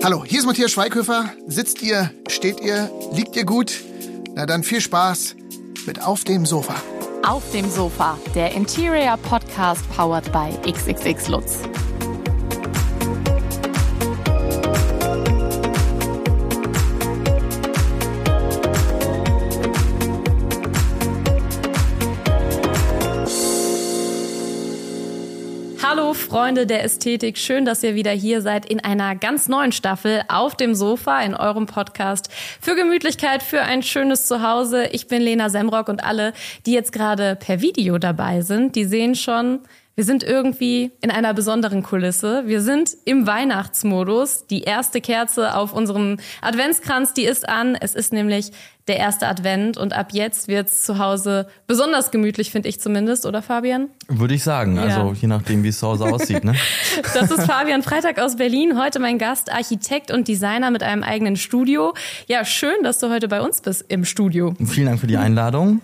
Hallo, hier ist Matthias Schweighöfer. Sitzt ihr, steht ihr, liegt ihr gut? Na dann viel Spaß mit Auf dem Sofa. Auf dem Sofa, der Interior Podcast powered by XXX Lutz. Freunde der Ästhetik, schön, dass ihr wieder hier seid in einer ganz neuen Staffel auf dem Sofa in eurem Podcast für Gemütlichkeit, für ein schönes Zuhause. Ich bin Lena Semrock und alle, die jetzt gerade per Video dabei sind, die sehen schon, wir sind irgendwie in einer besonderen Kulisse. Wir sind im Weihnachtsmodus. Die erste Kerze auf unserem Adventskranz, die ist an. Es ist nämlich der erste Advent und ab jetzt wird's zu Hause besonders gemütlich, finde ich zumindest, oder Fabian? Würde ich sagen. Also ja. je nachdem, wie es zu Hause aussieht. Ne? Das ist Fabian Freitag aus Berlin. Heute mein Gast, Architekt und Designer mit einem eigenen Studio. Ja, schön, dass du heute bei uns bist im Studio. Vielen Dank für die Einladung.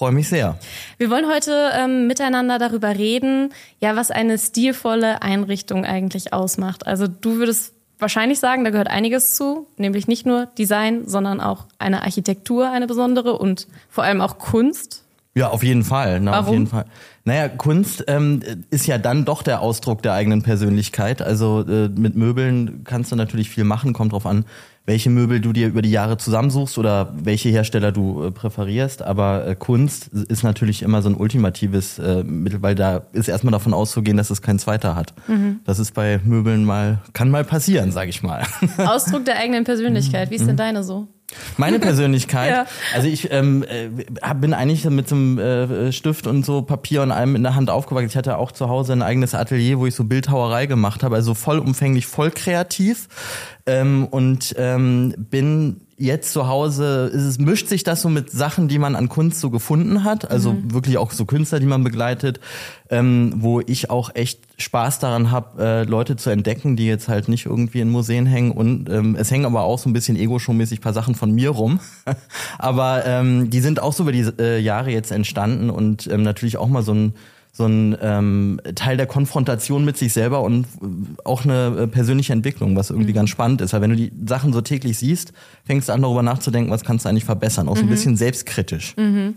Freue mich sehr. Wir wollen heute ähm, miteinander darüber reden, ja, was eine stilvolle Einrichtung eigentlich ausmacht. Also du würdest wahrscheinlich sagen, da gehört einiges zu, nämlich nicht nur Design, sondern auch eine Architektur, eine besondere und vor allem auch Kunst. Ja, auf jeden Fall. Na, Warum? Auf jeden Fall. Naja, Kunst ähm, ist ja dann doch der Ausdruck der eigenen Persönlichkeit. Also äh, mit Möbeln kannst du natürlich viel machen, kommt drauf an, welche Möbel du dir über die Jahre zusammensuchst oder welche Hersteller du äh, präferierst. Aber äh, Kunst ist natürlich immer so ein ultimatives äh, Mittel, weil da ist erstmal davon auszugehen, dass es kein zweiter hat. Mhm. Das ist bei Möbeln mal, kann mal passieren, sag ich mal. Ausdruck der eigenen Persönlichkeit. Wie ist denn mhm. deine so? Meine Persönlichkeit. ja. Also ich ähm, äh, bin eigentlich mit so einem äh, Stift und so Papier und allem in der Hand aufgewachsen. Ich hatte auch zu Hause ein eigenes Atelier, wo ich so Bildhauerei gemacht habe, also vollumfänglich, voll kreativ ähm, und ähm, bin jetzt zu Hause es, mischt sich das so mit Sachen, die man an Kunst so gefunden hat, also mhm. wirklich auch so Künstler, die man begleitet, ähm, wo ich auch echt Spaß daran habe, äh, Leute zu entdecken, die jetzt halt nicht irgendwie in Museen hängen und ähm, es hängen aber auch so ein bisschen ego-show-mäßig paar Sachen von mir rum, aber ähm, die sind auch so über die äh, Jahre jetzt entstanden und ähm, natürlich auch mal so ein so ein ähm, Teil der Konfrontation mit sich selber und auch eine äh, persönliche Entwicklung, was irgendwie mhm. ganz spannend ist. Weil wenn du die Sachen so täglich siehst, fängst du an darüber nachzudenken, was kannst du eigentlich verbessern. Auch so ein mhm. bisschen selbstkritisch. Mhm.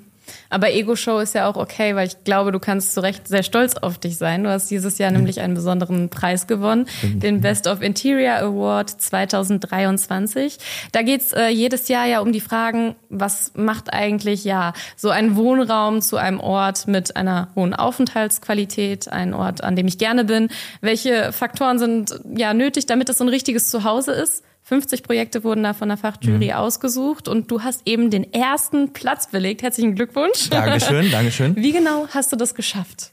Aber Ego-Show ist ja auch okay, weil ich glaube, du kannst zu Recht sehr stolz auf dich sein. Du hast dieses Jahr nämlich einen besonderen Preis gewonnen, den Best of Interior Award 2023. Da geht's äh, jedes Jahr ja um die Fragen, was macht eigentlich ja so ein Wohnraum zu einem Ort mit einer hohen Aufenthaltsqualität, ein Ort, an dem ich gerne bin. Welche Faktoren sind ja nötig, damit es so ein richtiges Zuhause ist? 50 Projekte wurden da von der Fachjury mhm. ausgesucht und du hast eben den ersten Platz belegt. Herzlichen Glückwunsch. Dankeschön, Dankeschön. Wie genau hast du das geschafft?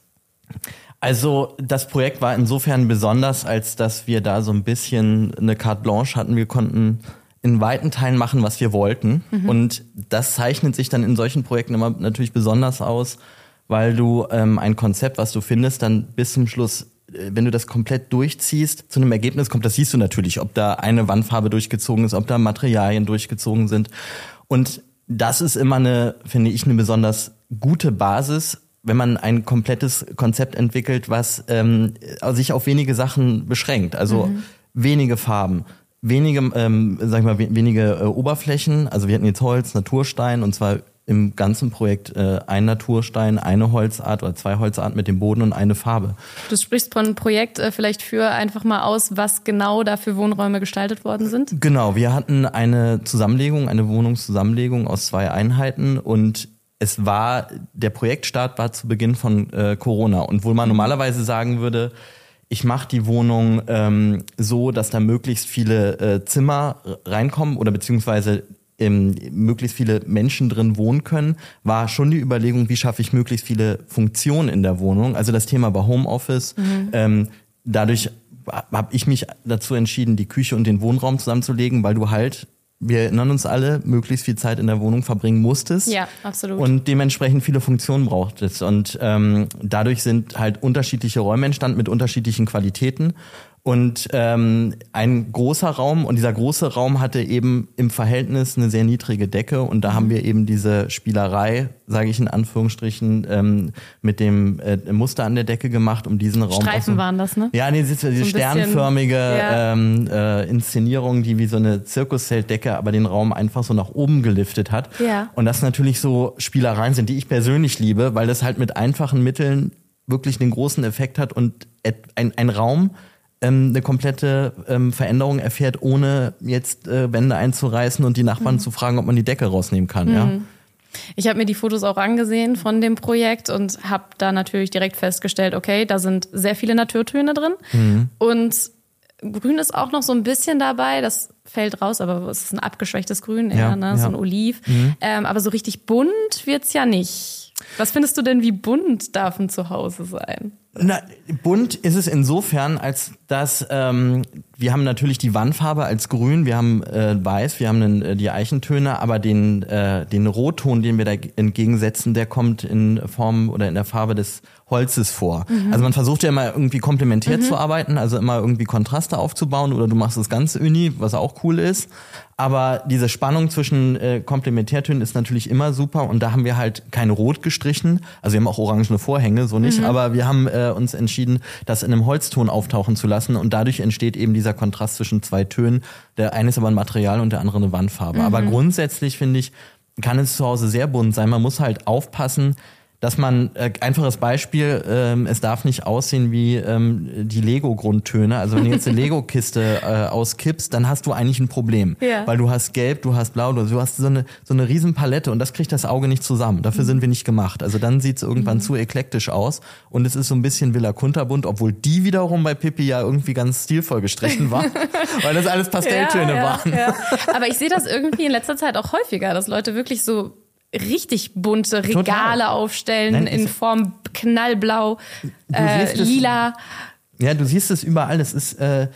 Also das Projekt war insofern besonders, als dass wir da so ein bisschen eine carte blanche hatten. Wir konnten in weiten Teilen machen, was wir wollten. Mhm. Und das zeichnet sich dann in solchen Projekten immer natürlich besonders aus, weil du ähm, ein Konzept, was du findest, dann bis zum Schluss wenn du das komplett durchziehst, zu einem Ergebnis kommt, das siehst du natürlich, ob da eine Wandfarbe durchgezogen ist, ob da Materialien durchgezogen sind. Und das ist immer eine, finde ich, eine besonders gute Basis, wenn man ein komplettes Konzept entwickelt, was ähm, sich auf wenige Sachen beschränkt. Also mhm. wenige Farben, wenige, ähm, sag ich mal, wenige äh, Oberflächen. Also wir hatten jetzt Holz, Naturstein und zwar im ganzen Projekt äh, ein Naturstein, eine Holzart oder zwei Holzarten mit dem Boden und eine Farbe. Du sprichst von Projekt äh, vielleicht für einfach mal aus, was genau da für Wohnräume gestaltet worden sind? Genau, wir hatten eine Zusammenlegung, eine Wohnungszusammenlegung aus zwei Einheiten und es war, der Projektstart war zu Beginn von äh, Corona und wo man normalerweise sagen würde, ich mache die Wohnung ähm, so, dass da möglichst viele äh, Zimmer reinkommen oder beziehungsweise ähm, möglichst viele Menschen drin wohnen können, war schon die Überlegung, wie schaffe ich möglichst viele Funktionen in der Wohnung. Also das Thema war Homeoffice. Mhm. Ähm, dadurch habe ich mich dazu entschieden, die Küche und den Wohnraum zusammenzulegen, weil du halt wir erinnern uns alle, möglichst viel Zeit in der Wohnung verbringen musstest. Ja, absolut. Und dementsprechend viele Funktionen brauchtest. Und ähm, dadurch sind halt unterschiedliche Räume entstanden mit unterschiedlichen Qualitäten. Und ähm, ein großer Raum und dieser große Raum hatte eben im Verhältnis eine sehr niedrige Decke und da haben wir eben diese Spielerei, sage ich in Anführungsstrichen, ähm, mit dem äh, Muster an der Decke gemacht, um diesen Raum. Streifen waren das, ne? Ja, nee, diese, diese So sternförmige ja. ähm, äh, Inszenierung, die wie so eine Zirkuszeltdecke, aber den Raum einfach so nach oben geliftet hat. Ja. Und das natürlich so Spielereien sind, die ich persönlich liebe, weil das halt mit einfachen Mitteln wirklich einen großen Effekt hat und ein, ein Raum ähm, eine komplette ähm, Veränderung erfährt, ohne jetzt äh, Wände einzureißen und die Nachbarn zu fragen, ob man die Decke rausnehmen kann. Ja? Ich habe mir die Fotos auch angesehen von dem Projekt und habe da natürlich direkt festgestellt, okay, da sind sehr viele Naturtöne drin und Grün ist auch noch so ein bisschen dabei, das fällt raus, aber es ist ein abgeschwächtes Grün, eher, Ja, ne? ja. so ein Oliv. Ähm, aber so richtig bunt wird's ja nicht. Was findest du denn, wie bunt darf ein Zuhause sein? Na, bunt ist es insofern, als dass ähm, wir haben natürlich die Wandfarbe als grün, wir haben äh, weiß, wir haben den, äh, die Eichentöne, aber den, äh, den Rotton, den wir da entgegensetzen, der kommt in Form oder in der Farbe des Holzes vor. Also man versucht ja immer irgendwie komplementär zu arbeiten, also immer irgendwie Kontraste aufzubauen oder du machst das ganz uni, was auch cool ist. Aber diese Spannung zwischen äh, Komplementärtönen ist natürlich immer super und da haben wir halt kein Rot gestrichen. Also wir haben auch orangene Vorhänge, so nicht, aber wir haben äh, uns entschieden, das in einem Holzton auftauchen zu lassen und dadurch entsteht eben dieser Kontrast zwischen zwei Tönen. Der eine ist aber ein Material und der andere eine Wandfarbe. Aber grundsätzlich finde ich, kann es zu Hause sehr bunt sein. Man muss halt aufpassen, dass man, äh, einfaches Beispiel, ähm, es darf nicht aussehen wie ähm, die Lego-Grundtöne. Also wenn du jetzt eine Lego-Kiste äh, auskippst, dann hast du eigentlich ein Problem. Ja. Weil du hast gelb, du hast blau, du hast so eine, so eine riesen Palette und das kriegt das Auge nicht zusammen. Dafür sind wir nicht gemacht. Also dann sieht es irgendwann zu eklektisch aus und es ist so ein bisschen Villa Kunterbunt, obwohl die wiederum bei Pippi ja irgendwie ganz stilvoll gestrichen war, weil das alles Pastelltöne ja, waren. Ja. Aber ich sehe das irgendwie in letzter Zeit auch häufiger, dass Leute wirklich so richtig bunte Regale Total. aufstellen Nein, in Form knallblau, äh, siehst es- lila. Ja, du siehst es überall. Es ist äh,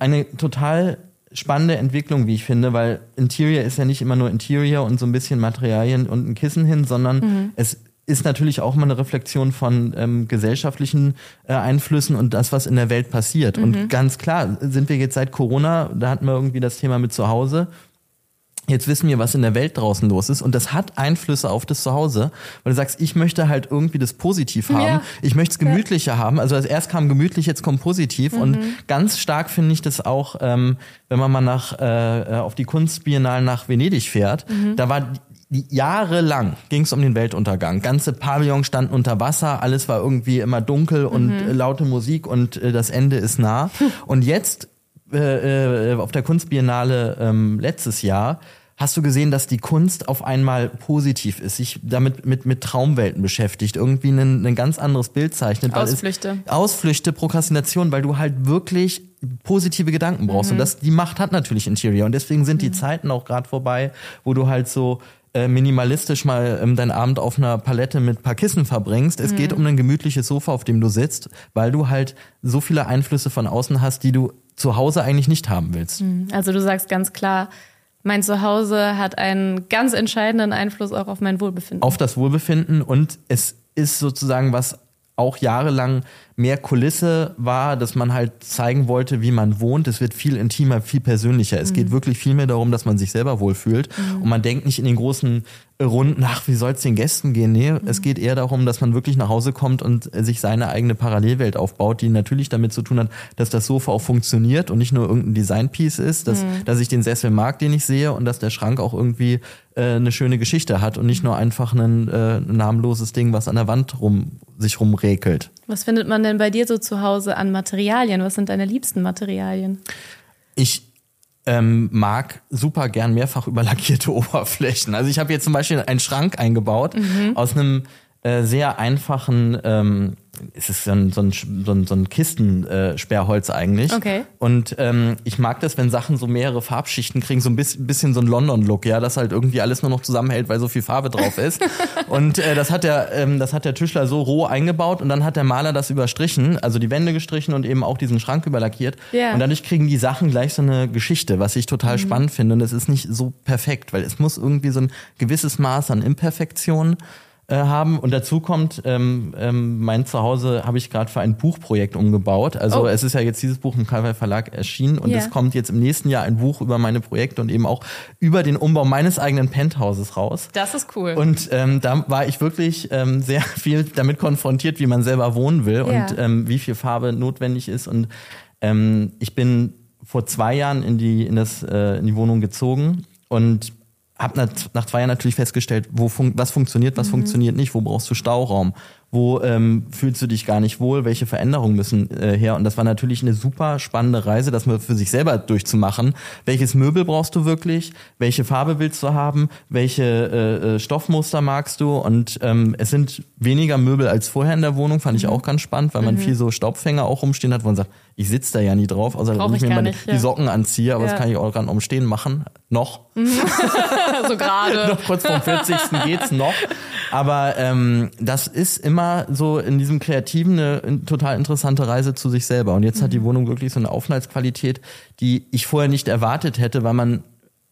eine total spannende Entwicklung, wie ich finde, weil Interior ist ja nicht immer nur Interior und so ein bisschen Materialien und ein Kissen hin, sondern es ist natürlich auch mal eine Reflexion von ähm, gesellschaftlichen äh, Einflüssen und das, was in der Welt passiert. Und ganz klar sind wir jetzt seit Corona, da hatten wir irgendwie das Thema mit zu Hause. Jetzt wissen wir, was in der Welt draußen los ist. Und das hat Einflüsse auf das Zuhause, weil du sagst, ich möchte halt irgendwie das positiv haben, Ja. ich möchte es gemütlicher haben. Also als erst kam gemütlich, jetzt kommt positiv. Und ganz stark finde ich das auch, ähm, wenn man mal nach äh, auf die Kunstbiennale nach Venedig fährt, da war jahrelang ging es um den Weltuntergang. Ganze Pavillons standen unter Wasser, alles war irgendwie immer dunkel und äh, laute Musik und äh, das Ende ist nah. und jetzt äh, äh, auf der Kunstbiennale ähm, letztes Jahr hast du gesehen, dass die Kunst auf einmal positiv ist, sich damit mit, mit Traumwelten beschäftigt, irgendwie ein, ein ganz anderes Bild zeichnet. weil Ausflüchte. Ausflüchte, Prokrastination, weil du halt wirklich positive Gedanken brauchst. Und das, die Macht hat natürlich Interior. Und deswegen sind die Zeiten auch gerade vorbei, wo du halt so äh, minimalistisch mal ähm, deinen Abend auf einer Palette mit paar Kissen verbringst. Es geht um ein gemütliches Sofa, auf dem du sitzt, weil du halt so viele Einflüsse von außen hast, die du zu Hause eigentlich nicht haben willst. Also du sagst ganz klar, mein Zuhause hat einen ganz entscheidenden Einfluss auch auf mein Wohlbefinden. auf das Wohlbefinden und es ist sozusagen was auch jahrelang mehr Kulisse war, dass man halt zeigen wollte, wie man wohnt. Es wird viel intimer, viel persönlicher. Es geht wirklich viel mehr darum, dass man sich selber wohlfühlt. Und man denkt nicht in den großen Runden, ach, wie soll es den Gästen gehen? Nee, es geht eher darum, dass man wirklich nach Hause kommt und sich seine eigene Parallelwelt aufbaut, die natürlich damit zu tun hat, dass das Sofa auch funktioniert und nicht nur irgendein Designpiece ist, dass, dass ich den Sessel mag, den ich sehe und dass der Schrank auch irgendwie äh, eine schöne Geschichte hat und nicht nur einfach ein äh, namenloses Ding, was an der Wand rum, sich rumrekelt. Was findet man denn bei dir so zu Hause an Materialien? Was sind deine liebsten Materialien? Ich ähm, mag super gern mehrfach überlackierte Oberflächen. Also ich habe jetzt zum Beispiel einen Schrank eingebaut aus einem äh, sehr einfachen, ähm, es ist so ein, so ein, so ein, so ein Kistensperrholz äh, eigentlich. Okay. Und ähm, ich mag das, wenn Sachen so mehrere Farbschichten kriegen, so ein bisschen, bisschen so ein London-Look, ja, dass halt irgendwie alles nur noch zusammenhält, weil so viel Farbe drauf ist. und äh, das hat der, ähm, das hat der Tischler so roh eingebaut und dann hat der Maler das überstrichen, also die Wände gestrichen und eben auch diesen Schrank überlackiert. Ja. Und dadurch kriegen die Sachen gleich so eine Geschichte, was ich total spannend finde. Und es ist nicht so perfekt, weil es muss irgendwie so ein gewisses Maß an Imperfektion äh, haben. Und dazu kommt, ähm, ähm, mein Zuhause habe ich gerade für ein Buchprojekt umgebaut. Also oh. es ist ja jetzt dieses Buch im Kalwei Verlag erschienen und yeah. es kommt jetzt im nächsten Jahr ein Buch über meine Projekte und eben auch über den Umbau meines eigenen Penthauses raus. Das ist cool. Und ähm, da war ich wirklich ähm, sehr viel damit konfrontiert, wie man selber wohnen will yeah. und ähm, wie viel Farbe notwendig ist. Und ähm, ich bin vor zwei Jahren in die, in das, äh, in die Wohnung gezogen und habe nach, nach zwei Jahren natürlich festgestellt, wo fun was funktioniert, was mhm. funktioniert nicht, wo brauchst du Stauraum, wo ähm, fühlst du dich gar nicht wohl, welche Veränderungen müssen äh, her. Und das war natürlich eine super spannende Reise, das mal für sich selber durchzumachen. Welches Möbel brauchst du wirklich? Welche Farbe willst du haben? Welche äh, äh, Stoffmuster magst du? Und ähm, es sind weniger Möbel als vorher in der Wohnung, fand ich mhm. auch ganz spannend, weil man mhm. viel so Staubfänger auch rumstehen hat, wo man sagt, ich sitze da ja nie drauf, außer wenn ich mir mal nicht, die, ja. Socken anziehe, aber ja. das kann ich auch gerade umstehen machen. Noch. so gerade. noch kurz vom 40. geht's noch. Aber ähm, das ist immer so in diesem Kreativen eine total interessante Reise zu sich selber. Und jetzt mhm. hat die mhm. Wohnung wirklich so eine Aufenthaltsqualität, die ich vorher nicht erwartet hätte, weil man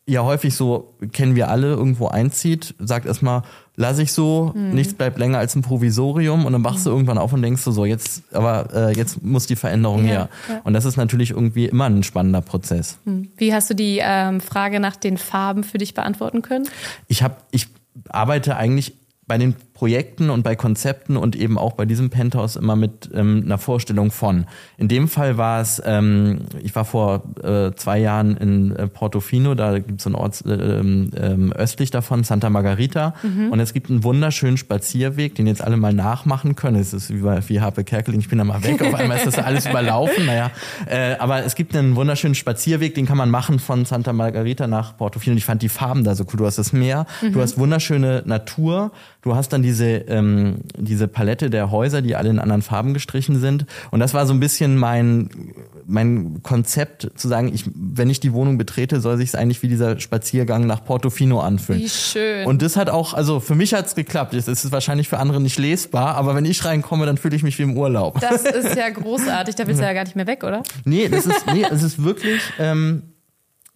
ja häufig so, kennen wir alle, irgendwo einzieht, sagt erstmal, lass ich so, mhm. nichts bleibt länger als ein Provisorium und dann wachst mhm. du irgendwann auf und denkst du so, jetzt, aber äh, jetzt muss die Veränderung ja, her. Ja. Und das ist natürlich irgendwie immer ein spannender Prozess. Mhm. Wie hast du die ähm, Frage nach den Farben für dich beantworten können? Ich habe, ich arbeite eigentlich bei den Projekten und bei Konzepten und eben auch bei diesem Penthouse immer mit ähm, einer Vorstellung von. In dem Fall war es, ähm, ich war vor äh, zwei Jahren in äh, Portofino, da gibt es so einen Ort äh, ähm, östlich davon, Santa Margarita. Mhm. Und es gibt einen wunderschönen Spazierweg, den jetzt alle mal nachmachen können. Es ist wie, bei, wie Harpe Kerkeling, ich bin da mal weg, auf einmal ist das alles überlaufen. Naja, äh, aber es gibt einen wunderschönen Spazierweg, den kann man machen von Santa Margarita nach Portofino. Und ich fand die Farben da so cool. Du hast das Meer, mhm. du hast wunderschöne Natur, du hast dann diese, ähm, diese Palette der Häuser, die alle in anderen Farben gestrichen sind. Und das war so ein bisschen mein, mein Konzept, zu sagen, ich, wenn ich die Wohnung betrete, soll sich es eigentlich wie dieser Spaziergang nach Portofino anfühlen. Wie schön. Und das hat auch, also für mich hat es geklappt. Es ist wahrscheinlich für andere nicht lesbar, aber wenn ich reinkomme, dann fühle ich mich wie im Urlaub. Das ist ja großartig. Da willst du ja gar nicht mehr weg, oder? Nee, das ist, nee, es ist wirklich. Ähm,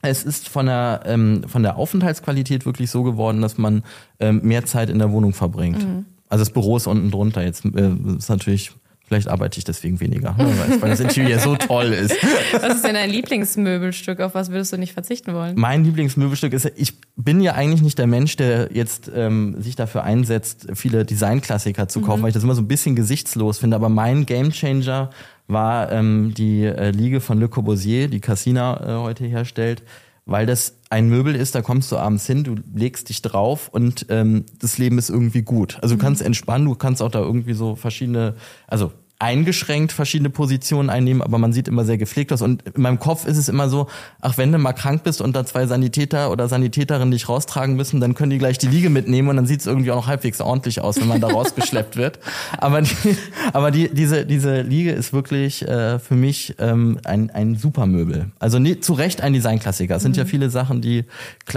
es ist von der, ähm, von der Aufenthaltsqualität wirklich so geworden, dass man ähm, mehr Zeit in der Wohnung verbringt. Mhm. Also das Büro ist unten drunter. Jetzt äh, ist natürlich, vielleicht arbeite ich deswegen weniger, weiß, weil das Interieur so toll ist. Was ist denn dein Lieblingsmöbelstück? Auf was würdest du nicht verzichten wollen? Mein Lieblingsmöbelstück ist, ich bin ja eigentlich nicht der Mensch, der jetzt ähm, sich dafür einsetzt, viele Designklassiker zu kaufen, mhm. weil ich das immer so ein bisschen gesichtslos finde. Aber mein Gamechanger war ähm, die äh, Liege von Le Corbusier, die Cassina äh, heute herstellt, weil das ein Möbel ist, da kommst du abends hin, du legst dich drauf und ähm, das Leben ist irgendwie gut. Also du mhm. kannst entspannen, du kannst auch da irgendwie so verschiedene, also eingeschränkt verschiedene Positionen einnehmen, aber man sieht immer sehr gepflegt aus. Und in meinem Kopf ist es immer so, ach, wenn du mal krank bist und da zwei Sanitäter oder Sanitäterinnen dich raustragen müssen, dann können die gleich die Liege mitnehmen und dann sieht es irgendwie auch noch halbwegs ordentlich aus, wenn man da rausgeschleppt wird. Aber, die, aber die, diese, diese Liege ist wirklich äh, für mich ähm, ein, ein Supermöbel. Also nie, zu Recht ein Designklassiker. Es sind mhm. ja viele Sachen, die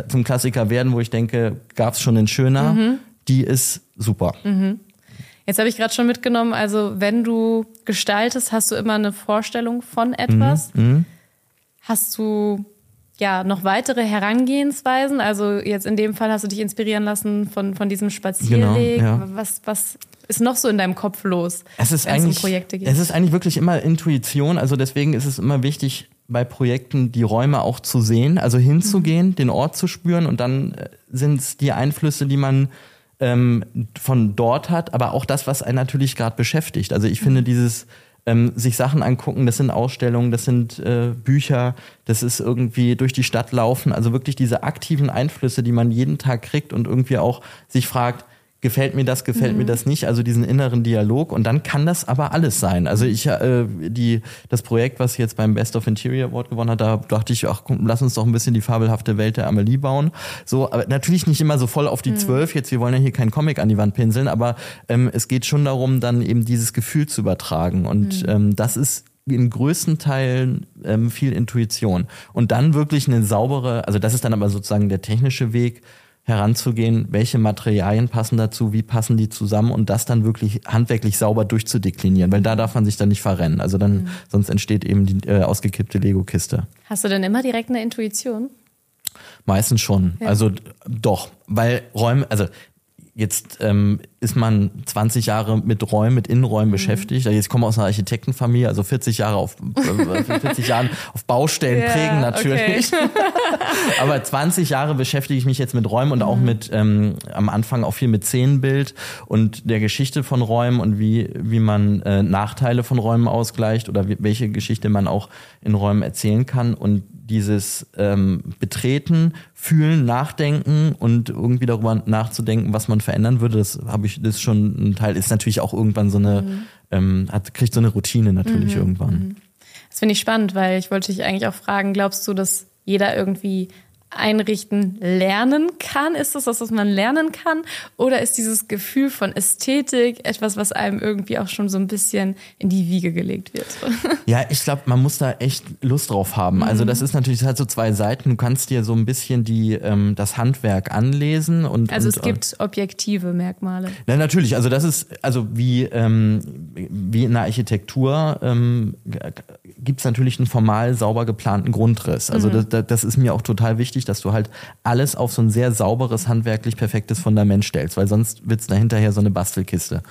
zum Klassiker werden, wo ich denke, gab es schon in schöner. Mhm. Die ist super. Mhm. Jetzt habe ich gerade schon mitgenommen, also wenn du gestaltest, hast du immer eine Vorstellung von etwas. Mhm. mhm. Hast du ja noch weitere Herangehensweisen? Also jetzt in dem Fall hast du dich inspirieren lassen von, von diesem Spazierweg. Genau, ja. Was, was ist noch so in deinem Kopf los, es ist wenn eigentlich, es um Projekte geht? Es ist eigentlich wirklich immer Intuition. Also deswegen ist es immer wichtig, bei Projekten die Räume auch zu sehen, also hinzugehen, mhm. den Ort zu spüren und dann äh, sind es die Einflüsse, die man ähm, von dort hat, aber auch das, was einen natürlich gerade beschäftigt. Also ich finde mhm. dieses ähm, sich Sachen angucken, das sind Ausstellungen, das sind äh, Bücher, das ist irgendwie durch die Stadt laufen, also wirklich diese aktiven Einflüsse, die man jeden Tag kriegt und irgendwie auch sich fragt, gefällt mir das, gefällt mhm. mir das nicht, also diesen inneren Dialog und dann kann das aber alles sein. Also ich äh, die das Projekt, was jetzt beim Best of Interior Award gewonnen hat, da dachte ich, ach komm, lass uns doch ein bisschen die fabelhafte Welt der Amelie bauen. So, aber natürlich nicht immer so voll auf die mhm. zwölf. Mhm. Jetzt, wir wollen ja hier keinen Comic an die Wand pinseln, aber ähm, es geht schon darum, dann eben dieses Gefühl zu übertragen und mhm. ähm, das ist in größten Teilen ähm, viel Intuition und dann wirklich eine saubere, also das ist dann aber sozusagen der technische Weg, heranzugehen, welche Materialien passen dazu, wie passen die zusammen und das dann wirklich handwerklich sauber durchzudeklinieren, weil da darf man sich dann nicht verrennen. Also dann, mhm. sonst entsteht eben die äh, ausgekippte Lego-Kiste. Hast du denn immer direkt eine Intuition? Meistens schon. Ja. Also doch, weil Räume, also Jetzt ähm, ist man 20 Jahre mit Räumen, mit Innenräumen mhm. beschäftigt. Also ich komme aus einer Architektenfamilie, also 40 Jahre auf äh, 40 Jahren auf Baustellen yeah, prägen natürlich. Okay. Aber 20 Jahre beschäftige ich mich jetzt mit Räumen und mhm. auch mit ähm, am Anfang auch viel mit Szenenbild und der Geschichte von Räumen und wie wie man äh, Nachteile von Räumen ausgleicht oder wie, welche Geschichte man auch in Räumen erzählen kann und dieses ähm, Betreten, Fühlen, Nachdenken und irgendwie darüber nachzudenken, was man verändern würde, das habe ich, das ist schon ein Teil, ist natürlich auch irgendwann so eine, mhm. ähm, hat, kriegt so eine Routine natürlich mhm. irgendwann. Mhm. Das finde ich spannend, weil ich wollte dich eigentlich auch fragen, glaubst du, dass jeder irgendwie einrichten lernen kann? Ist das das, was man lernen kann? Oder ist dieses Gefühl von Ästhetik etwas, was einem irgendwie auch schon so ein bisschen in die Wiege gelegt wird? Ja, ich glaube, man muss da echt Lust drauf haben. Mhm. Also das ist natürlich, das hat so zwei Seiten. Du kannst dir so ein bisschen die, ähm, das Handwerk anlesen und. Also und, es gibt objektive Merkmale. Ja, natürlich. Also das ist, also wie, ähm, wie in der Architektur ähm, gibt es natürlich einen formal sauber geplanten Grundriss. Also mhm. das, das ist mir auch total wichtig wichtig, dass du halt alles auf so ein sehr sauberes, handwerklich perfektes Fundament stellst, weil sonst wird's da hinterher so eine Bastelkiste.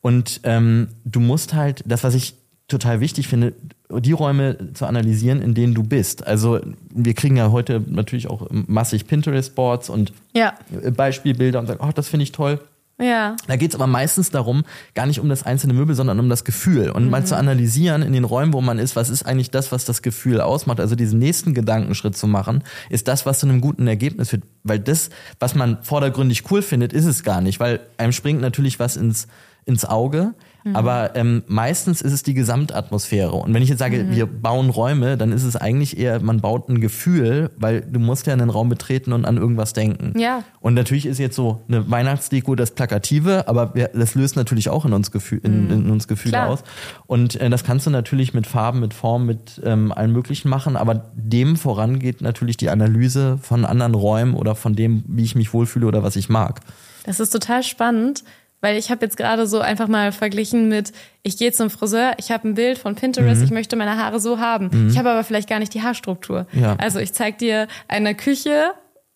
Und ähm, du musst halt, das, was ich total wichtig finde, die Räume zu analysieren, in denen du bist. Also wir kriegen ja heute natürlich auch massig Pinterest-Boards und ja. Beispielbilder und sagen, oh, das finde ich toll. Ja. Da geht's aber meistens darum, gar nicht um das einzelne Möbel, sondern um das Gefühl. Und mhm. mal zu analysieren in den Räumen, wo man ist, was ist eigentlich das, was das Gefühl ausmacht. Also diesen nächsten Gedankenschritt zu machen, ist das, was zu einem guten Ergebnis führt. Weil das, was man vordergründig cool findet, ist es gar nicht. Weil einem springt natürlich was ins, ins Auge. Mhm. Aber ähm, meistens ist es die Gesamtatmosphäre. Und wenn ich jetzt sage, mhm. wir bauen Räume, dann ist es eigentlich eher, man baut ein Gefühl, weil du musst ja einen Raum betreten und an irgendwas denken. Ja. Und natürlich ist jetzt so eine Weihnachtsdeko das Plakative, aber das löst natürlich auch in uns, Gefühl, in, mhm. in uns Gefühle Klar. aus. Und äh, das kannst du natürlich mit Farben, mit Formen, mit ähm, allem Möglichen machen. Aber dem vorangeht natürlich die Analyse von anderen Räumen oder von dem, wie ich mich wohlfühle oder was ich mag. Das ist total spannend, weil ich habe jetzt gerade so einfach mal verglichen mit, ich gehe zum Friseur, ich habe ein Bild von Pinterest, mhm. ich möchte meine Haare so haben. Mhm. Ich habe aber vielleicht gar nicht die Haarstruktur. Ja. Also ich zeig dir eine Küche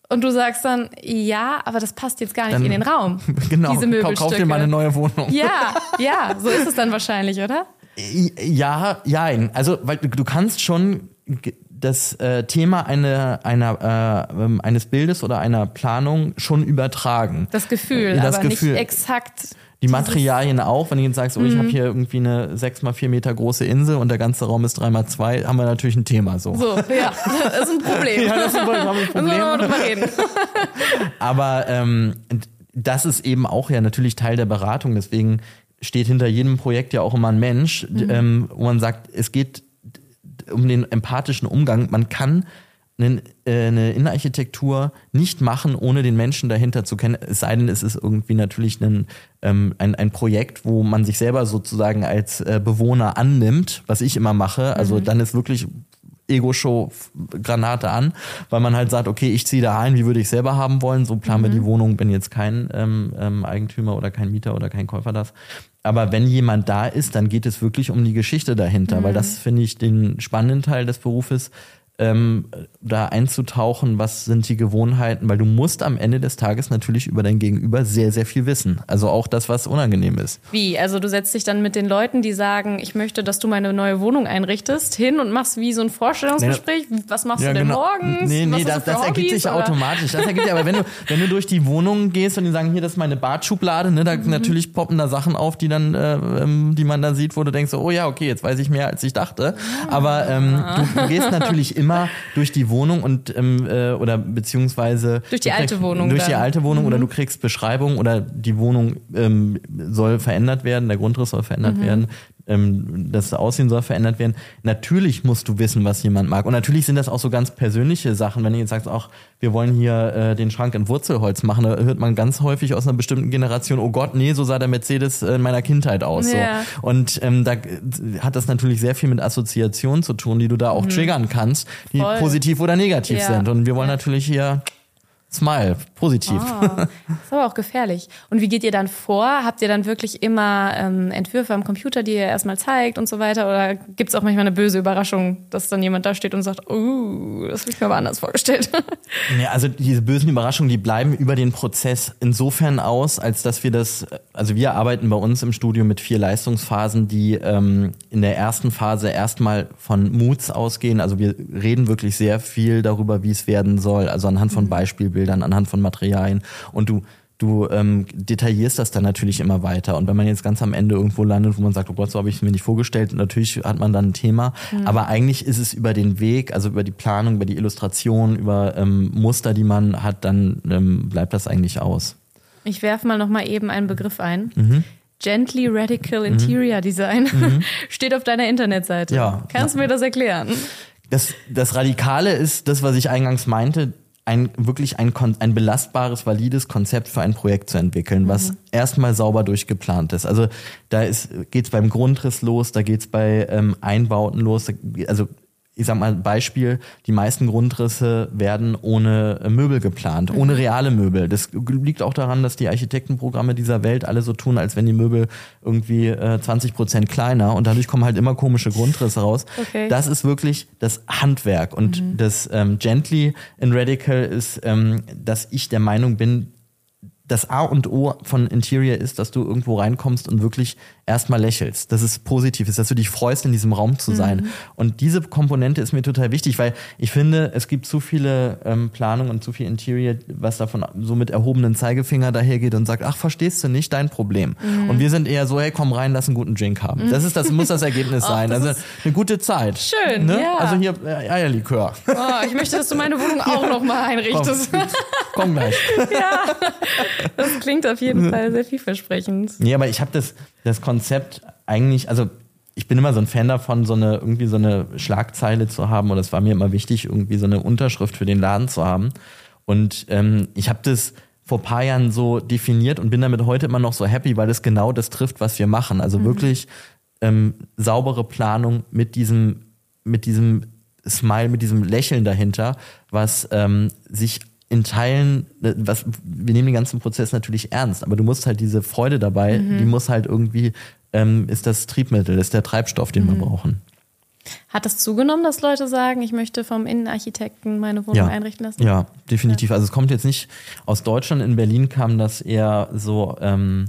und du sagst dann, ja, aber das passt jetzt gar nicht dann, in den Raum. Genau, diese Möbelstücke. kauf dir mal eine neue Wohnung. Ja, ja, so ist es dann wahrscheinlich, oder? Ja, ja, also weil du kannst schon das äh, Thema eine, einer, äh, ähm, eines Bildes oder einer Planung schon übertragen. Das Gefühl, das aber Gefühl. nicht exakt. Die Materialien auch, wenn du jetzt sagst, oh, ich habe mhm. hier irgendwie eine sechs mal vier Meter große Insel und der ganze Raum ist drei mal zwei, haben wir natürlich ein Thema so. So, ja, das ist ein Problem. ja, das ist ein Problem. reden. Aber ähm, das ist eben auch ja natürlich Teil der Beratung, deswegen steht hinter jedem Projekt ja auch immer ein Mensch, mhm. ähm, wo man sagt, es geht um den empathischen Umgang. Man kann eine, äh, eine Innenarchitektur nicht machen, ohne den Menschen dahinter zu kennen. Es sei denn, es ist irgendwie natürlich ein, ähm, ein, ein Projekt, wo man sich selber sozusagen als äh, Bewohner annimmt, was ich immer mache. Also mhm. dann ist wirklich Ego-Show Granate an, weil man halt sagt, okay, ich ziehe da ein, wie würde ich selber haben wollen, so planen mhm. wir die Wohnung, bin jetzt kein ähm, ähm, Eigentümer oder kein Mieter oder kein Käufer das. Aber wenn jemand da ist, dann geht es wirklich um die Geschichte dahinter, mhm. weil das finde ich den spannenden Teil des Berufes, ähm, da einzutauchen, was sind die Gewohnheiten, weil du musst am Ende des Tages natürlich über dein Gegenüber sehr, sehr viel wissen. Also auch das, was unangenehm ist. Wie? Also du setzt dich dann mit den Leuten, die sagen, ich möchte, dass du meine neue Wohnung einrichtest, hin und machst wie so ein Vorstellungsgespräch. Nee, was machst ja, du denn genau. morgens? Nee, nee, das, das ergibt sich ja automatisch. Das ergibt ja, aber wenn du, wenn du durch die Wohnung gehst und die sagen, hier, das ist meine Badschublade, ne, da mhm. natürlich poppen da Sachen auf, die dann, äh, ähm, die man da sieht, wo du denkst, oh ja, okay, jetzt weiß ich mehr, als ich dachte. Aber ähm, du, du gehst natürlich immer immer durch die Wohnung und ähm, äh, oder beziehungsweise durch die alte Wohnung durch dann. die alte Wohnung mhm. oder du kriegst Beschreibung oder die Wohnung ähm, soll verändert werden, der Grundriss soll verändert mhm. werden ähm, das Aussehen soll verändert werden. Natürlich musst du wissen, was jemand mag. Und natürlich sind das auch so ganz persönliche Sachen. Wenn du jetzt sagst, auch wir wollen hier äh, den Schrank in Wurzelholz machen, da hört man ganz häufig aus einer bestimmten Generation, oh Gott, nee, so sah der Mercedes in meiner Kindheit aus. Ja. So. Und ähm, da hat das natürlich sehr viel mit Assoziationen zu tun, die du da auch mhm. triggern kannst, die Voll. positiv oder negativ ja. sind. Und wir wollen ja. natürlich hier Smile, positiv. Oh, ist aber auch gefährlich. Und wie geht ihr dann vor? Habt ihr dann wirklich immer ähm, Entwürfe am Computer, die ihr erstmal zeigt und so weiter? Oder gibt es auch manchmal eine böse Überraschung, dass dann jemand da steht und sagt, oh, das habe ich mir aber anders vorgestellt? Ja, also diese bösen Überraschungen, die bleiben über den Prozess insofern aus, als dass wir das, also wir arbeiten bei uns im Studio mit vier Leistungsphasen, die ähm, in der ersten Phase erstmal von Moods ausgehen. Also wir reden wirklich sehr viel darüber, wie es werden soll, also anhand von mhm. Beispielbildern Bildern, anhand von Materialien und du du ähm, detaillierst das dann natürlich immer weiter. Und wenn man jetzt ganz am Ende irgendwo landet, wo man sagt, oh Gott, so habe ich es mir nicht vorgestellt, natürlich hat man dann ein Thema. Mhm. Aber eigentlich ist es über den Weg, also über die Planung, über die Illustration, über ähm, Muster, die man hat, dann ähm, bleibt das eigentlich aus. Ich werfe mal noch mal eben einen Begriff ein. Mhm. Gently Radical mhm. Interior Design mhm. steht auf deiner Internetseite. Ja. Kannst du mir das erklären? Das, das Radikale ist das, was ich eingangs meinte ein wirklich ein, ein belastbares, valides Konzept für ein Projekt zu entwickeln, was mhm. erstmal sauber durchgeplant ist. Also da ist geht's beim Grundriss los, da geht's bei ähm, Einbauten los, also ich sag mal Beispiel, die meisten Grundrisse werden ohne äh, Möbel geplant, mhm. ohne reale Möbel. Das liegt auch daran, dass die Architektenprogramme dieser Welt alle so tun, als wenn die Möbel irgendwie äh, 20 Prozent kleiner und dadurch kommen halt immer komische Grundrisse raus. Okay. Das ist wirklich das Handwerk und mhm. das ähm, Gently in Radical ist, ähm, dass ich der Meinung bin, das A und O von Interior ist, dass du irgendwo reinkommst und wirklich erstmal lächelst. Das ist positiv ist, dass du dich freust, in diesem Raum zu sein. Mhm. Und diese Komponente ist mir total wichtig, weil ich finde, es gibt zu viele ähm, Planungen und zu viel Interior, was davon so mit erhobenen Zeigefinger dahergeht und sagt, ach, verstehst du nicht, dein Problem. Mhm. Und wir sind eher so, hey, komm rein, lass einen guten Drink haben. Das ist das, muss das Ergebnis sein. also eine gute Zeit. Schön, ne? ja. Also hier äh, Eierlikör. Oh, ich möchte, dass du meine Wohnung auch noch mal einrichtest. Komm, komm gleich. ja, das klingt auf jeden Fall sehr vielversprechend. Nee, aber ich habe das, das Konzept eigentlich, also ich bin immer so ein Fan davon, so eine irgendwie so eine Schlagzeile zu haben und es war mir immer wichtig, irgendwie so eine Unterschrift für den Laden zu haben. Und ähm, ich habe das vor paar Jahren so definiert und bin damit heute immer noch so happy, weil es genau das trifft, was wir machen. Also mhm. wirklich ähm, saubere Planung mit diesem mit diesem Smile, mit diesem Lächeln dahinter, was ähm, sich in Teilen, äh, was, wir nehmen den ganzen Prozess natürlich ernst, aber du musst halt diese Freude dabei, mhm. die muss halt irgendwie, ähm, ist das Triebmittel, ist der Treibstoff, den mhm. wir brauchen. Hat das zugenommen, dass Leute sagen, ich möchte vom Innenarchitekten meine Wohnung ja. einrichten lassen? Ja, definitiv. Ja. Also es kommt jetzt nicht aus Deutschland. In Berlin kam das eher so ähm,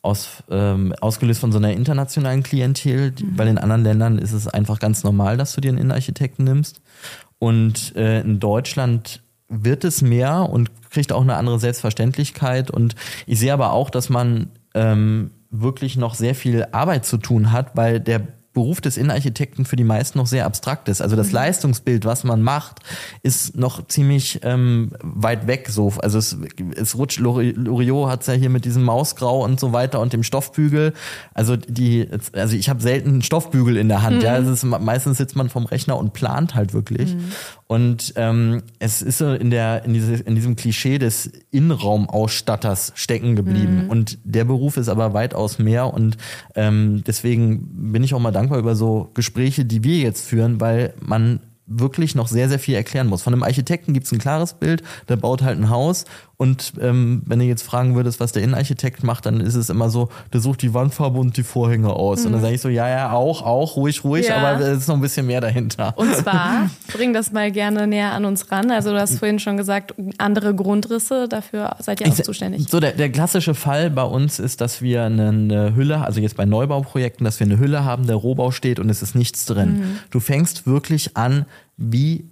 aus, ähm, ausgelöst von so einer internationalen Klientel, mhm. weil in anderen Ländern ist es einfach ganz normal, dass du dir einen Innenarchitekten nimmst. Und äh, in Deutschland wird es mehr und kriegt auch eine andere Selbstverständlichkeit. Und ich sehe aber auch, dass man ähm, wirklich noch sehr viel Arbeit zu tun hat, weil der Beruf des Innenarchitekten für die meisten noch sehr abstrakt ist. Also das mhm. Leistungsbild, was man macht, ist noch ziemlich ähm, weit weg. So, also es, es rutscht. Loriot hat's ja hier mit diesem Mausgrau und so weiter und dem Stoffbügel. Also die, also ich habe selten einen Stoffbügel in der Hand. Mhm. Ja, es ist, meistens sitzt man vom Rechner und plant halt wirklich. Mhm. Und ähm, es ist so in der in, diese, in diesem Klischee des Innenraumausstatters stecken geblieben. Mhm. Und der Beruf ist aber weitaus mehr. Und ähm, deswegen bin ich auch mal dankbar über so Gespräche, die wir jetzt führen, weil man wirklich noch sehr, sehr viel erklären muss. Von einem Architekten gibt es ein klares Bild, der baut halt ein Haus und ähm, wenn du jetzt fragen würdest, was der Innenarchitekt macht, dann ist es immer so, der sucht die Wandfarbe und die Vorhänge aus. Mhm. Und dann mhm. sage ich so, ja, ja, auch, auch, ruhig, ruhig, ja. aber es ist noch ein bisschen mehr dahinter. Und zwar, bring das mal gerne näher an uns ran. Also du hast vorhin schon gesagt, andere Grundrisse, dafür seid ihr auch ich, zuständig. So, der, der klassische Fall bei uns ist, dass wir eine Hülle, also jetzt bei Neubauprojekten, dass wir eine Hülle haben, der Rohbau steht und es ist nichts drin. Mhm. Du fängst wirklich an, wie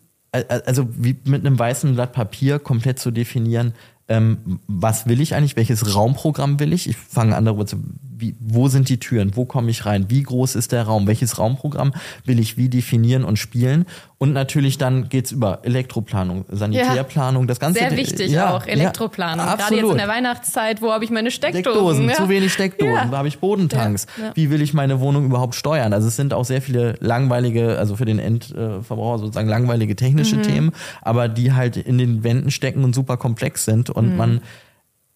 also wie mit einem weißen Blatt Papier komplett zu definieren, ähm, was will ich eigentlich, welches Raumprogramm will ich? Ich fange an darüber zu, wie, wo sind die Türen, wo komme ich rein, wie groß ist der Raum, welches Raumprogramm will ich wie definieren und spielen. Und natürlich dann geht's über Elektroplanung, Sanitärplanung, ja. das Ganze. Sehr wichtig ja, auch, Elektroplanung. Ja, Gerade jetzt in der Weihnachtszeit, wo habe ich meine Steckdosen? Steckdosen, zu wenig Steckdosen, da habe ich Bodentanks. Wie will ich meine Wohnung überhaupt steuern? Also es sind auch sehr viele langweilige, also für den Endverbraucher sozusagen langweilige technische mhm. Themen, aber die halt in den Wänden stecken und super komplex sind und mhm. man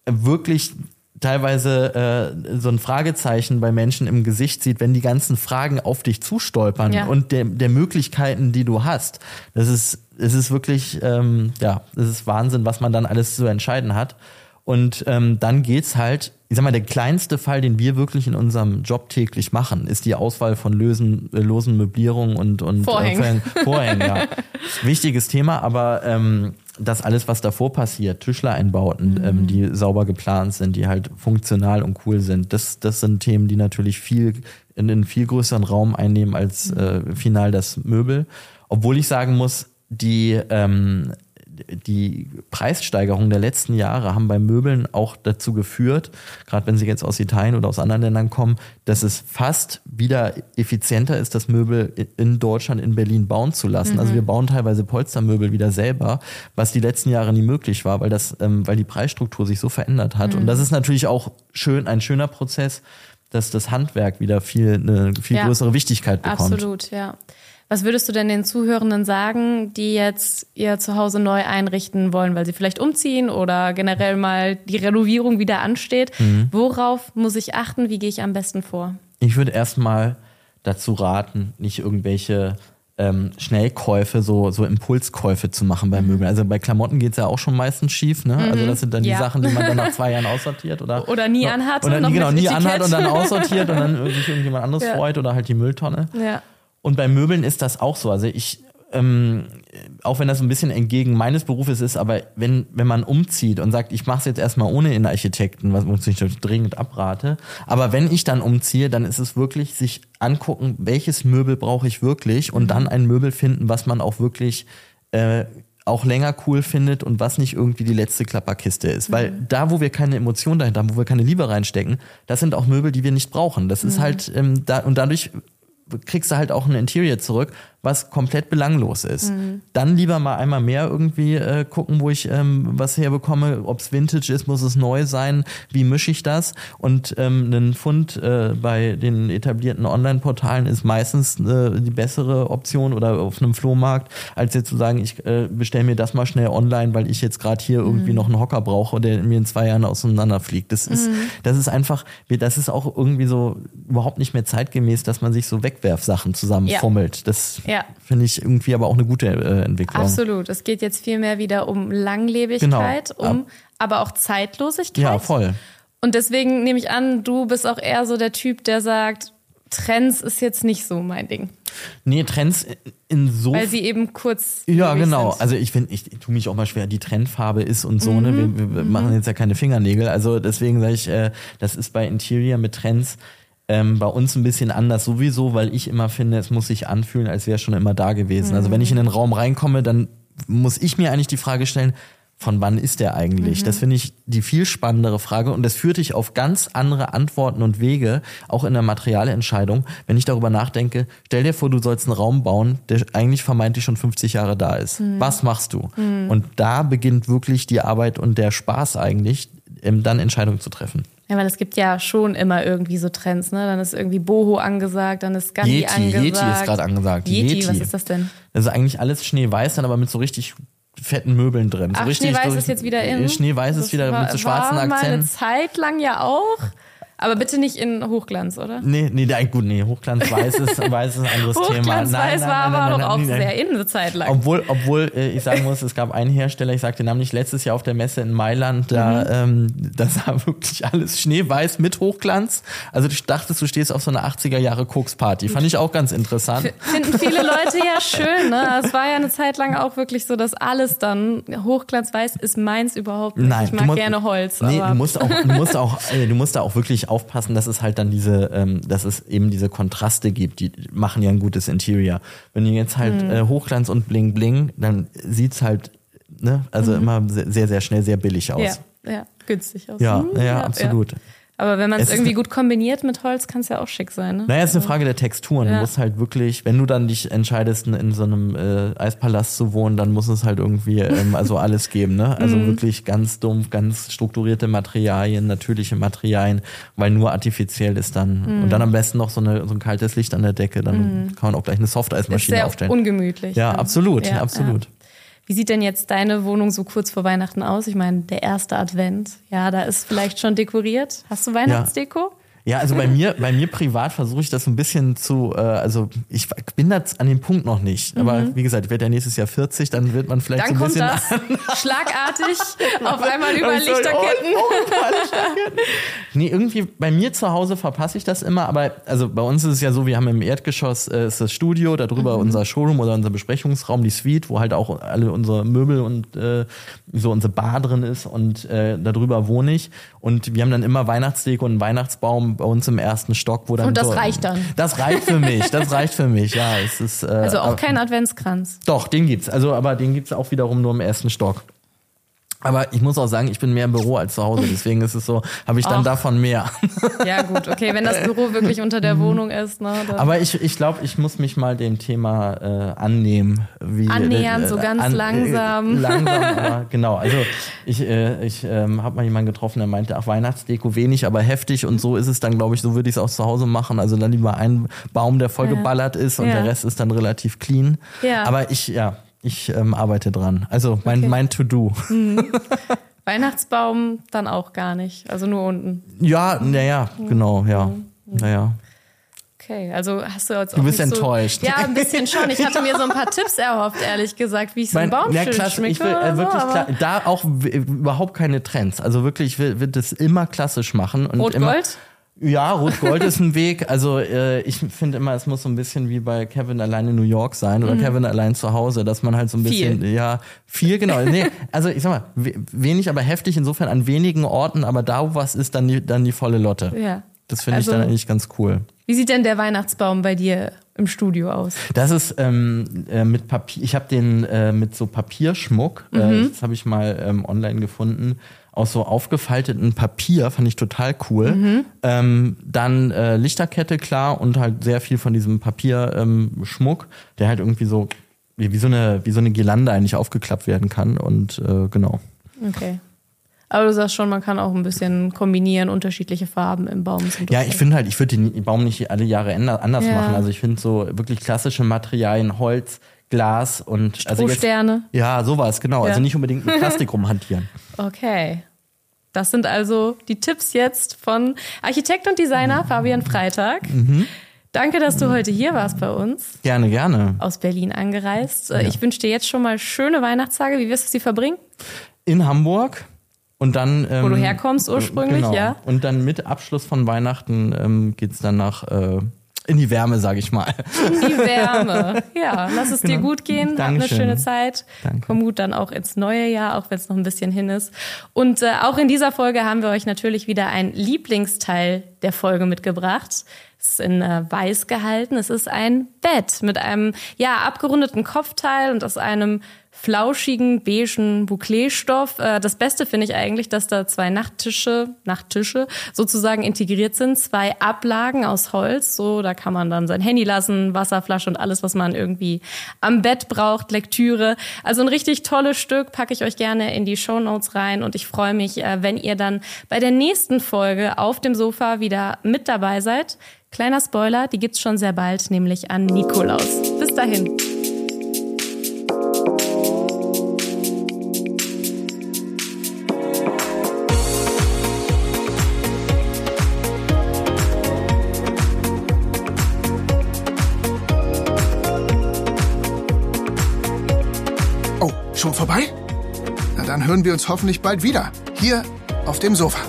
wirklich teilweise äh, so ein Fragezeichen bei Menschen im Gesicht sieht, wenn die ganzen Fragen auf dich zustolpern Ja. und der, der Möglichkeiten, die du hast. Das ist, es ist wirklich, ähm, ja, es ist Wahnsinn, was man dann alles zu entscheiden hat. Und ähm, dann geht's halt, ich sag mal, der kleinste Fall, den wir wirklich in unserem Job täglich machen, ist die Auswahl von lösen, äh, losen Möblierungen und, und Vorhängen. Äh, Vorhängen, ja. Wichtiges Thema, aber ähm, das alles, was davor passiert, Tischlereinbauten, Mhm. ähm, die sauber geplant sind, die halt funktional und cool sind, das, das sind Themen, die natürlich viel in einen viel größeren Raum einnehmen als äh, final das Möbel. Obwohl ich sagen muss, die ähm, die Preissteigerung der letzten Jahre haben bei Möbeln auch dazu geführt, gerade wenn sie jetzt aus Italien oder aus anderen Ländern kommen, dass es fast wieder effizienter ist, das Möbel in Deutschland, in Berlin bauen zu lassen. Also wir bauen teilweise Polstermöbel wieder selber, was die letzten Jahre nie möglich war, weil das, ähm, weil die Preisstruktur sich so verändert hat. Und das ist natürlich auch schön, ein schöner Prozess, dass das Handwerk wieder viel, eine viel Ja. größere Wichtigkeit bekommt. Absolut, ja. Was würdest du denn den Zuhörenden sagen, die jetzt ihr Zuhause neu einrichten wollen, weil sie vielleicht umziehen oder generell mal die Renovierung wieder ansteht? Mhm. Worauf muss ich achten? Wie gehe ich am besten vor? Ich würde erstmal dazu raten, nicht irgendwelche ähm, Schnellkäufe, so, so Impulskäufe zu machen Mhm. bei Möbeln. Also bei Klamotten geht's ja auch schon meistens schief, ne? Also das sind dann Ja. die Sachen, die man dann nach zwei Jahren aussortiert oder Oder nie anhatte, oder noch nie, genau, nie Etikett. anhat und dann aussortiert und dann sich irgendjemand anderes Ja. freut oder halt die Mülltonne. Ja. Und bei Möbeln ist das auch so. Also ich, ähm, auch wenn das ein bisschen entgegen meines Berufes ist, aber wenn, wenn man umzieht und sagt, ich mache es jetzt erstmal ohne Innenarchitekten, was uns ich dringend abrate, aber wenn ich dann umziehe, dann ist es wirklich sich angucken, welches Möbel brauche ich wirklich und dann ein Möbel finden, was man auch wirklich äh, auch länger cool findet und was nicht irgendwie die letzte Klapperkiste ist. Weil da, wo wir keine Emotion dahinter haben, wo wir keine Liebe reinstecken, das sind auch Möbel, die wir nicht brauchen. Das ist halt, ähm, da, und dadurch kriegst du halt auch ein Interior zurück, was komplett belanglos ist. Dann lieber mal einmal mehr irgendwie äh, gucken, wo ich ähm, was herbekomme. Ob es Vintage ist, muss es neu sein. Wie mische ich das? Und ähm, ein Fund äh, bei den etablierten Online-Portalen ist meistens äh, die bessere Option oder auf einem Flohmarkt, als jetzt zu sagen, ich äh, bestelle mir das mal schnell online, weil ich jetzt gerade hier irgendwie noch einen Hocker brauche, der mir in zwei Jahren auseinanderfliegt. Das ist, das ist einfach, das ist auch irgendwie so überhaupt nicht mehr zeitgemäß, dass man sich so Wegwerfsachen zusammenfummelt. Das Ja. finde ich irgendwie aber auch eine gute äh, Entwicklung. Absolut. Es geht jetzt viel mehr wieder um Langlebigkeit, Genau. um aber auch Zeitlosigkeit. Ja, voll. Und deswegen nehme ich an, du bist auch eher so der Typ, der sagt, Trends ist jetzt nicht so mein Ding. Nee, Trends insofern. Weil sie eben kurz. Ja, genau. Sind. Also ich finde, ich, tue mich auch mal schwer, die Trendfarbe ist und so, ne? Mhm. Wir, wir machen jetzt ja keine Fingernägel. Also deswegen sage ich, äh, das ist bei Interior mit Trends ähm, bei uns ein bisschen anders sowieso, weil ich immer finde, es muss sich anfühlen, als wäre schon immer da gewesen. Also wenn ich in den Raum reinkomme, dann muss ich mir eigentlich die Frage stellen, von wann ist der eigentlich? Das finde ich die viel spannendere Frage und das führt dich auf ganz andere Antworten und Wege, auch in der Materialentscheidung. Wenn ich darüber nachdenke, stell dir vor, du sollst einen Raum bauen, der eigentlich vermeintlich schon 50 Jahre da ist. Was machst du? Und da beginnt wirklich die Arbeit und der Spaß eigentlich, ähm, dann Entscheidungen zu treffen. Ja, weil es gibt ja schon immer irgendwie so Trends, ne? Dann ist irgendwie Boho angesagt, dann ist Gandhi Yeti, angesagt. Yeti ist gerade angesagt. Yeti, was ist das denn? Das ist eigentlich alles schneeweiß, dann aber mit so richtig fetten Möbeln drin. So Ach, richtig, Schneeweiß so, ist jetzt wieder in. Schneeweiß ist wieder mit so schwarzen war mal eine Akzenten. Zeit lang ja auch. Aber bitte nicht in Hochglanz, oder? Nee, nee, nein, gut, nee, Hochglanzweiß ist, weiß ist ein anderes Thema. Hochglanzweiß war aber doch auch nein. sehr in eine Zeit lang. Obwohl, obwohl äh, ich sagen muss, es gab einen Hersteller, ich sag den Namen nicht, letztes Jahr auf der Messe in Mailand, da, Mhm. ähm, das war wirklich alles schneeweiß mit Hochglanz. Also du dachtest, du stehst auf so einer 80er Jahre Koksparty. Fand ich auch ganz interessant. Finden viele Leute ja schön, ne? Es war ja eine Zeit lang auch wirklich so, dass alles dann Hochglanzweiß ist meins überhaupt nicht. Nein, ich mag musst- gerne Holz. Nee, du musst auch, du musst auch, äh, du musst da auch wirklich aufpassen, dass es halt dann diese, ähm, dass es eben diese Kontraste gibt, die machen ja ein gutes Interior. Wenn du jetzt halt Mhm. äh, Hochglanz und Bling Bling, dann sieht's halt, ne, also immer se- sehr, sehr schnell sehr billig aus. Mhm. ja, ja, günstig aus. Ja, Hm, ja, absolut. Aber wenn man Es irgendwie gut kombiniert mit Holz, kann es ja auch schick sein, ne? Naja, es ist eine Frage der Texturen. Du Ja. musst halt wirklich, wenn du dann dich entscheidest, in, so einem äh, Eispalast zu wohnen, dann muss es halt irgendwie ähm, also alles geben, ne? Also Mhm. wirklich ganz dumpf, ganz strukturierte Materialien, natürliche Materialien, weil nur artifiziell ist dann. Mhm. Und dann am besten noch so, eine, so ein kaltes Licht an der Decke, dann kann man auch gleich eine Softeismaschine sehr aufstellen. ungemütlich. Ja, absolut, Ja, absolut. Wie sieht denn jetzt deine Wohnung so kurz vor Weihnachten aus? Ich meine, der erste Advent, ja, da ist vielleicht schon dekoriert. Hast du Weihnachtsdeko? Ja. Ja, also bei mir, bei mir privat versuche ich das ein bisschen zu, äh, also ich bin da an dem Punkt noch nicht. Aber mhm. wie gesagt, ich werde ja nächstes Jahr 40, dann wird man vielleicht dann so ein bisschen. Dann kommt das schlagartig auf einmal über Lichterketten. Oh, oh, nee, irgendwie bei mir zu Hause verpasse ich das immer, aber also bei uns ist es ja so, wir haben im Erdgeschoss äh, ist das Studio, darüber mhm. unser Showroom oder unser Besprechungsraum, die Suite, wo halt auch alle unsere Möbel und äh, so unsere Bar drin ist und äh, darüber wohne ich. Und wir haben dann immer Weihnachtsdeko und einen Weihnachtsbaum bei uns im ersten Stock, wo dann. Und das so, reicht dann. Das reicht für mich, das reicht für mich, ja. Es ist, äh, also auch kein Adventskranz. Doch, den gibt's. Also, aber den gibt's auch wiederum nur im ersten Stock. Aber ich muss auch sagen, ich bin mehr im Büro als zu Hause, deswegen ist es so, habe ich dann Och. davon mehr. Ja gut, okay, wenn das Büro wirklich unter der Wohnung ist. Ne, Aber ich, ich glaube, ich muss mich mal dem Thema äh, annehmen. Wie, Annähern, äh, so ganz an, langsam. Äh, langsam, aber genau. Also ich, äh, ich ähm, habe mal jemanden getroffen, der meinte, ach, Weihnachtsdeko wenig, aber heftig und so ist es dann, glaube ich, so würde ich es auch zu Hause machen. Also dann lieber ein Baum, der voll geballert ist und ja. der Rest ist dann relativ clean. Ja. Aber ich, ja, ich ähm, arbeite dran. Also mein, okay. mein To-Do. Mhm. Weihnachtsbaum dann auch gar nicht. Also nur unten. Ja, naja, mhm. genau, ja. Mhm. Naja. Okay, also hast du jetzt auch Du bist enttäuscht. So, ja, ein bisschen schon. Ich hatte mir so ein paar Tipps erhofft, ehrlich gesagt, wie ich so einen Baum ja, klasse, schmecke. Ich will äh, wirklich klar, da auch überhaupt keine Trends. Also wirklich, ich will, will das immer klassisch machen. Rot-Gold? Ja, Rot-Gold ist ein Weg. Also äh, ich finde immer, es muss so ein bisschen wie bei Kevin allein in New York sein oder mhm. Kevin allein zu Hause, dass man halt so ein bisschen, viel. ja, viel genau. Nee, also ich sag mal, wenig, aber heftig insofern an wenigen Orten, aber da wo was ist, dann die, dann die volle Lotte. Ja. Das finde also, ich dann eigentlich ganz cool. Wie sieht denn der Weihnachtsbaum bei dir im Studio aus? Das ist ähm, äh, mit Papier, ich habe den äh, mit so Papierschmuck, äh, mhm. das habe ich mal ähm, online gefunden aus so aufgefalteten Papier, fand ich total cool. Mhm. Ähm, dann äh, Lichterkette, klar, und halt sehr viel von diesem Papierschmuck, ähm, der halt irgendwie so wie, wie, so eine, wie so eine Girlande eigentlich aufgeklappt werden kann. Und äh, genau. Okay. Aber du sagst schon, man kann auch ein bisschen kombinieren, unterschiedliche Farben im Baum. Ja, ich finde halt, ich würde den Baum nicht alle Jahre anders ja. machen. Also ich finde so wirklich klassische Materialien, Holz, Glas und also. Jetzt, ja, sowas, genau. Also ja. Also nicht unbedingt mit Plastik rumhantieren. Okay. Das sind also die Tipps jetzt von Architekt und Designer Fabian Freitag. Mhm. Danke, dass du heute hier warst bei uns. Gerne, gerne. Aus Berlin angereist. Ja. Ich wünsche dir jetzt schon mal schöne Weihnachtstage. Wie wirst du sie verbringen? In Hamburg. Und dann. Ähm, Wo du herkommst ursprünglich, genau. ja. Und dann mit Abschluss von Weihnachten ähm, geht es dann nach äh, in die Wärme, sage ich mal. In die Wärme. Ja, lass es genau. dir gut gehen. Dankeschön. Hab eine schöne Zeit. Danke. Komm gut dann auch ins neue Jahr, auch wenn es noch ein bisschen hin ist. Und äh, auch in dieser Folge haben wir euch natürlich wieder ein Lieblingsteil der Folge mitgebracht. Es ist in äh, weiß gehalten. Es ist ein Bett mit einem ja abgerundeten Kopfteil und aus einem flauschigen, beigen Bouclé-Stoff. Äh, das Beste finde ich eigentlich, dass da zwei Nachttische, Nachttische sozusagen integriert sind. Zwei Ablagen aus Holz. So, da kann man dann sein Handy lassen, Wasserflasche und alles, was man irgendwie am Bett braucht, Lektüre. Also ein richtig tolles Stück, packe ich euch gerne in die Show Notes rein und ich freue mich, äh, wenn ihr dann bei der nächsten Folge auf dem Sofa wieder mit dabei seid. Kleiner Spoiler, die gibt's schon sehr bald, nämlich an Nikolaus. Bis dahin. Schon vorbei? Na dann hören wir uns hoffentlich bald wieder. Hier auf dem Sofa.